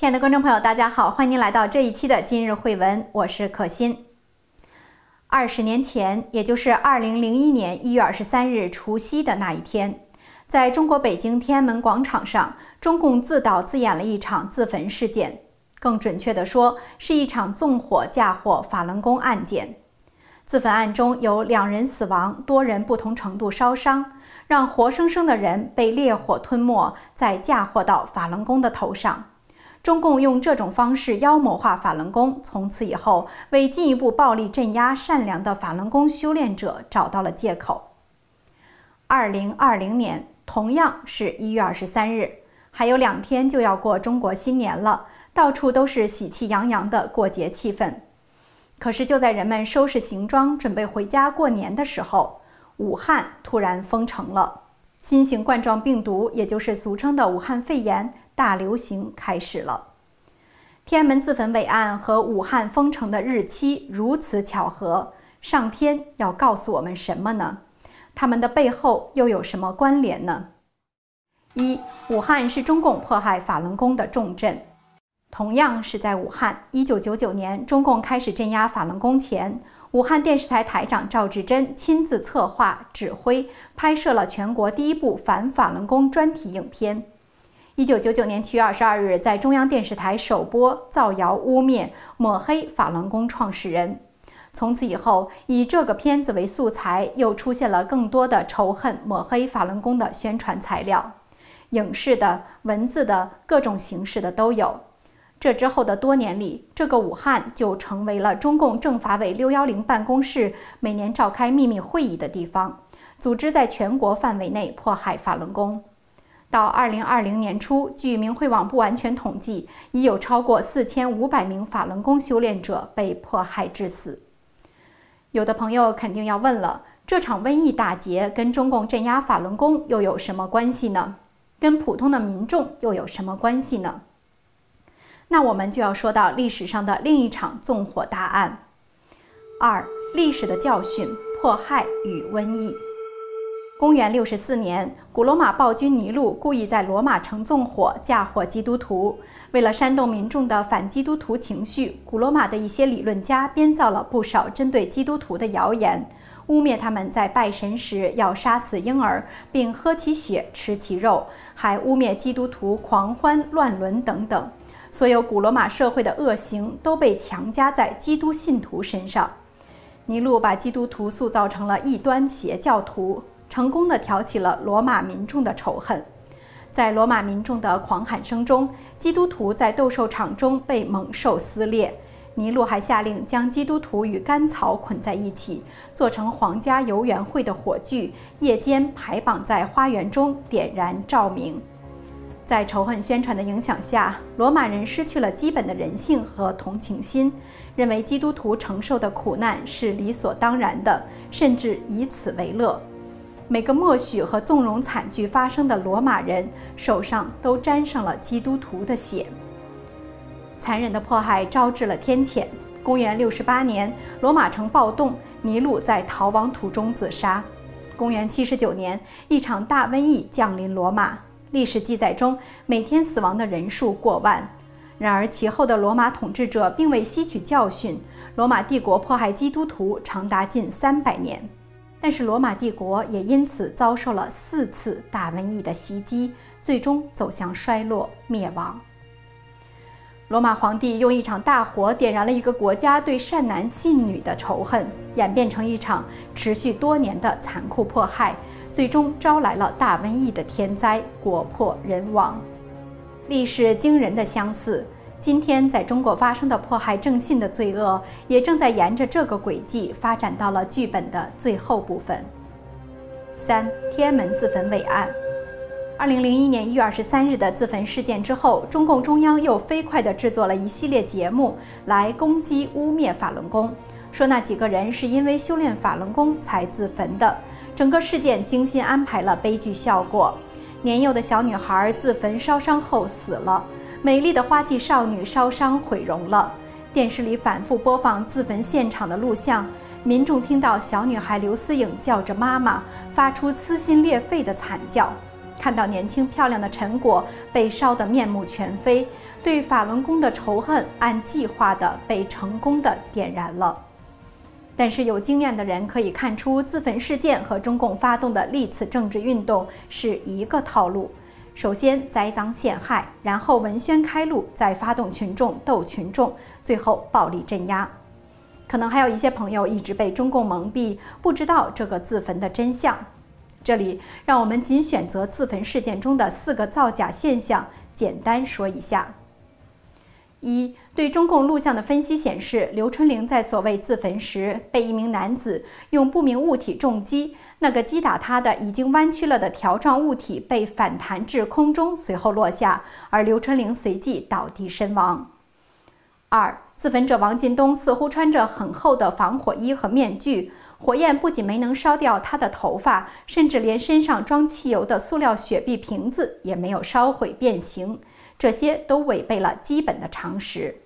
亲爱的观众朋友，大家好，欢迎您来到这一期的今日会文，我是可心。二十年前，也就是二零零一年一月二十三日除夕的那一天，在中国北京天安门广场上，中共自导自演了一场自焚事件，更准确地说，是一场纵火嫁祸法轮功案件。自焚案中有两人死亡，多人不同程度烧伤，让活生生的人被烈火吞没，再嫁祸到法轮功的头上。中共用这种方式妖魔化法轮功，从此以后为进一步暴力镇压善良的法轮功修炼者找到了借口。二零二零年同样是一月二十三日，还有两天就要过中国新年了，到处都是喜气洋洋的过节气氛。可是就在人们收拾行装准备回家过年的时候，武汉突然封城了，新型冠状病毒，也就是俗称的武汉肺炎。大流行开始了。天安门自焚伟案和武汉封城的日期如此巧合，上天要告诉我们什么呢？他们的背后又有什么关联呢？一，武汉是中共迫害法轮功的重镇。同样是在武汉，一九九九年中共开始镇压法轮功前，武汉电视台台长赵志珍亲自策划、指挥、拍摄了全国第一部反法轮功专题影片。一九九九年七月二十二日，在中央电视台首播，造谣污蔑、抹黑法轮功创始人。从此以后，以这个片子为素材，又出现了更多的仇恨、抹黑法轮功的宣传材料，影视的、文字的各种形式的都有。这之后的多年里，这个武汉就成为了中共政法委六幺零办公室每年召开秘密会议的地方，组织在全国范围内迫害法轮功。到二零二零年初，据明慧网不完全统计，已有超过四千五百名法轮功修炼者被迫害致死。有的朋友肯定要问了：这场瘟疫大劫跟中共镇压法轮功又有什么关系呢？跟普通的民众又有什么关系呢？那我们就要说到历史上的另一场纵火大案。二、历史的教训：迫害与瘟疫。公元六十四年，古罗马暴君尼禄故意在罗马城纵火，嫁祸基督徒。为了煽动民众的反基督徒情绪，古罗马的一些理论家编造了不少针对基督徒的谣言，污蔑他们在拜神时要杀死婴儿，并喝其血、吃其肉，还污蔑基督徒狂欢乱伦等等。所有古罗马社会的恶行都被强加在基督信徒身上。尼禄把基督徒塑造成了异端邪教徒。成功的挑起了罗马民众的仇恨，在罗马民众的狂喊声中，基督徒在斗兽场中被猛兽撕裂。尼禄还下令将基督徒与干草捆在一起，做成皇家游园会的火炬，夜间排绑在花园中点燃照明。在仇恨宣传的影响下，罗马人失去了基本的人性和同情心，认为基督徒承受的苦难是理所当然的，甚至以此为乐。每个默许和纵容惨剧发生的罗马人手上都沾上了基督徒的血。残忍的迫害招致了天谴。公元六十八年，罗马城暴动，尼禄在逃亡途中自杀。公元七十九年，一场大瘟疫降临罗马。历史记载中，每天死亡的人数过万。然而，其后的罗马统治者并未吸取教训，罗马帝国迫害基督徒长达近三百年。但是罗马帝国也因此遭受了四次大瘟疫的袭击，最终走向衰落灭亡。罗马皇帝用一场大火点燃了一个国家对善男信女的仇恨，演变成一场持续多年的残酷迫害，最终招来了大瘟疫的天灾，国破人亡。历史惊人的相似。今天在中国发生的迫害正信的罪恶，也正在沿着这个轨迹发展到了剧本的最后部分。三天安门自焚伟案，二零零一年一月二十三日的自焚事件之后，中共中央又飞快地制作了一系列节目来攻击污蔑法轮功，说那几个人是因为修炼法轮功才自焚的。整个事件精心安排了悲剧效果，年幼的小女孩自焚烧伤后死了。美丽的花季少女烧伤毁容了。电视里反复播放自焚现场的录像，民众听到小女孩刘思颖叫着“妈妈”，发出撕心裂肺的惨叫。看到年轻漂亮的陈果被烧得面目全非，对法轮功的仇恨按计划的被成功的点燃了。但是有经验的人可以看出，自焚事件和中共发动的历次政治运动是一个套路：首先栽赃陷害，然后文宣开路，再发动群众斗群众，最后暴力镇压。可能还有一些朋友一直被中共蒙蔽，不知道这个自焚的真相。这里让我们仅选择自焚事件中的四个造假现象，简单说一下。一对中共录像的分析显示，刘春玲在所谓自焚时，被一名男子用不明物体重击，那个击打他的已经弯曲了的条状物体被反弹至空中，随后落下，而刘春玲随即倒地身亡。二，自焚者王进东似乎穿着很厚的防火衣和面具。火焰不仅没能烧掉他的头发，甚至连身上装汽油的塑料雪碧瓶子也没有烧毁变形，这些都违背了基本的常识。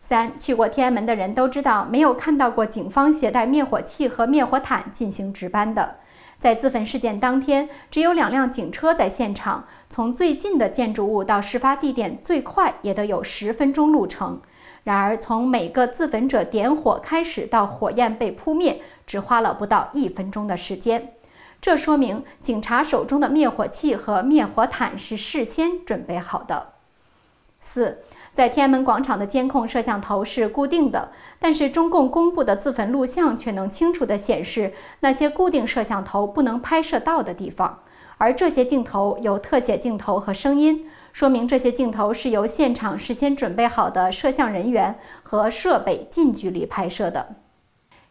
三，去过天安门的人都知道，没有看到过警方携带灭火器和灭火毯进行值班的。在自焚事件当天，只有两辆警车在现场，从最近的建筑物到事发地点，最快也得有十分钟路程。然而，从每个自焚者点火开始到火焰被扑灭，只花了不到一分钟的时间。这说明警察手中的灭火器和灭火毯是事先准备好的。四，在天安门广场的监控摄像头是固定的，但是中共公布的自焚录像却能清楚地显示那些固定摄像头不能拍摄到的地方，而这些镜头有特写镜头和声音。说明这些镜头是由现场事先准备好的摄像人员和设备近距离拍摄的。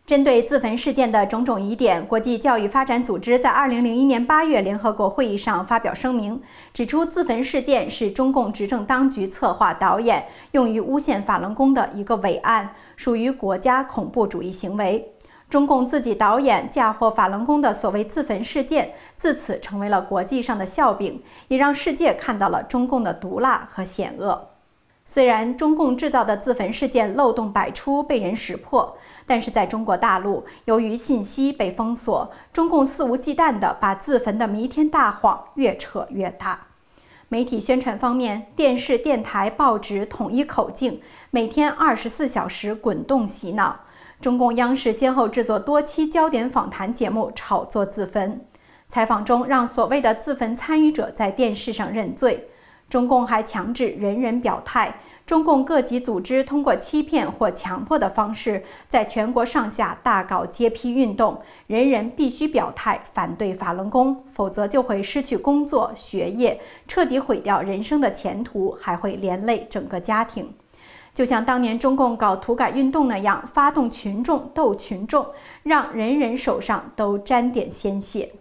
针对自焚事件的种种疑点，国际教育发展组织在2001年8月联合国会议上发表声明，指出自焚事件是中共执政当局策划导演、用于诬陷法轮功的一个伪案，属于国家恐怖主义行为。中共自己导演嫁祸法轮功的所谓自焚事件，自此成为了国际上的笑柄，也让世界看到了中共的毒辣和险恶。虽然中共制造的自焚事件漏洞百出，被人识破，但是在中国大陆，由于信息被封锁，中共肆无忌惮地把自焚的弥天大谎越扯越大。媒体宣传方面，电视、电台、报纸统一口径，每天二十四小时滚动洗脑。中共央视先后制作多期焦点访谈节目，炒作自焚。采访中让所谓的自焚参与者在电视上认罪。中共还强制人人表态。中共各级组织通过欺骗或强迫的方式，在全国上下大搞揭批运动，人人必须表态反对法轮功，否则就会失去工作、学业，彻底毁掉人生的前途，还会连累整个家庭。就像当年中共搞土改运动那样，发动群众斗群众，让人人手上都沾点鲜血。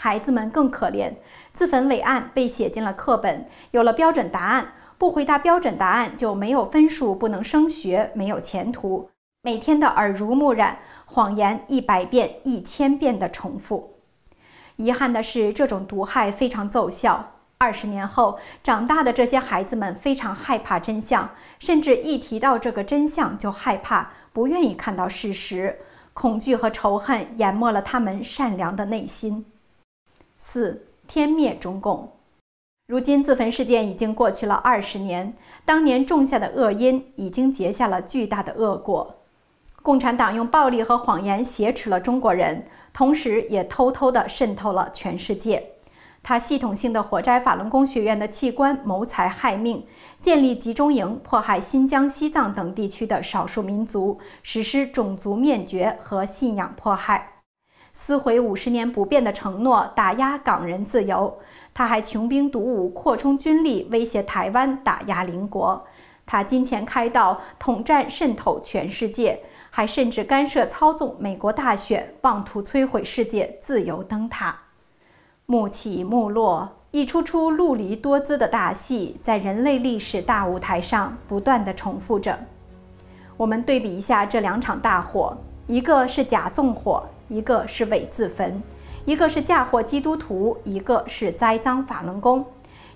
孩子们更可怜，自焚伟案被写进了课本，有了标准答案，不回答标准答案就没有分数，不能升学，没有前途。每天的耳濡目染，谎言一百遍、一千遍的重复。遗憾的是，这种毒害非常奏效。二十年后，长大的这些孩子们非常害怕真相，甚至一提到这个真相就害怕，不愿意看到事实。恐惧和仇恨淹没了他们善良的内心。四天灭中共。如今自焚事件已经过去了二十年，当年种下的恶因已经结下了巨大的恶果。共产党用暴力和谎言挟持了中国人，同时也偷偷地渗透了全世界。他系统性的火摘法轮功学院的器官，谋财害命，建立集中营，迫害新疆、西藏等地区的少数民族，实施种族灭绝和信仰迫害，撕毁五十年不变的承诺，打压港人自由。他还穷兵黩武，扩充军力，威胁台湾，打压邻国。他金钱开道，统战渗透全世界，还甚至干涉操纵美国大选，妄图摧毁世界自由灯塔。幕起幕落，一出出陆离多姿的大戏，在人类历史大舞台上不断的重复着。我们对比一下这两场大火：一个是假纵火，一个是伪自焚；一个是嫁祸基督徒，一个是栽赃法轮功；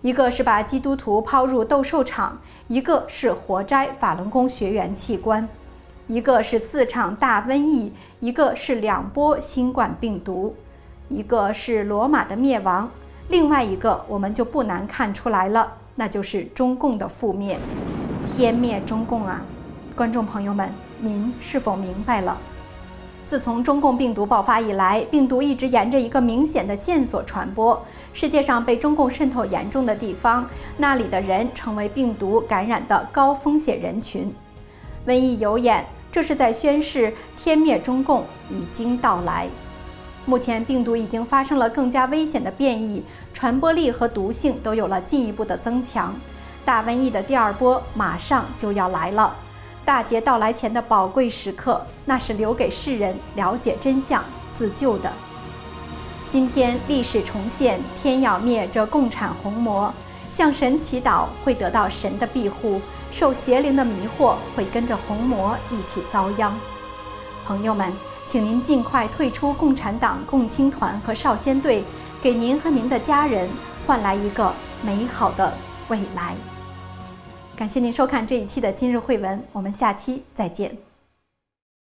一个是把基督徒抛入斗兽场，一个是活摘法轮功学员器官；一个是四场大瘟疫，一个是两波新冠病毒。一个是罗马的灭亡，另外一个我们就不难看出来了，那就是中共的覆灭，天灭中共啊！观众朋友们，您是否明白了？自从中共病毒爆发以来，病毒一直沿着一个明显的线索传播。世界上被中共渗透严重的地方，那里的人成为病毒感染的高风险人群。瘟疫有眼，这是在宣示天灭中共已经到来。目前，病毒已经发生了更加危险的变异，传播力和毒性都有了进一步的增强。大瘟疫的第二波马上就要来了。大劫到来前的宝贵时刻，那是留给世人了解真相、自救的。今天历史重现，天要灭这共产红魔，向神祈祷会得到神的庇护，受邪灵的迷惑会跟着红魔一起遭殃。朋友们，请您尽快退出共产党共青团和少先队，给您和您的家人换来一个美好的未来。感谢您收看这一期的今日汇文，我们下期再见。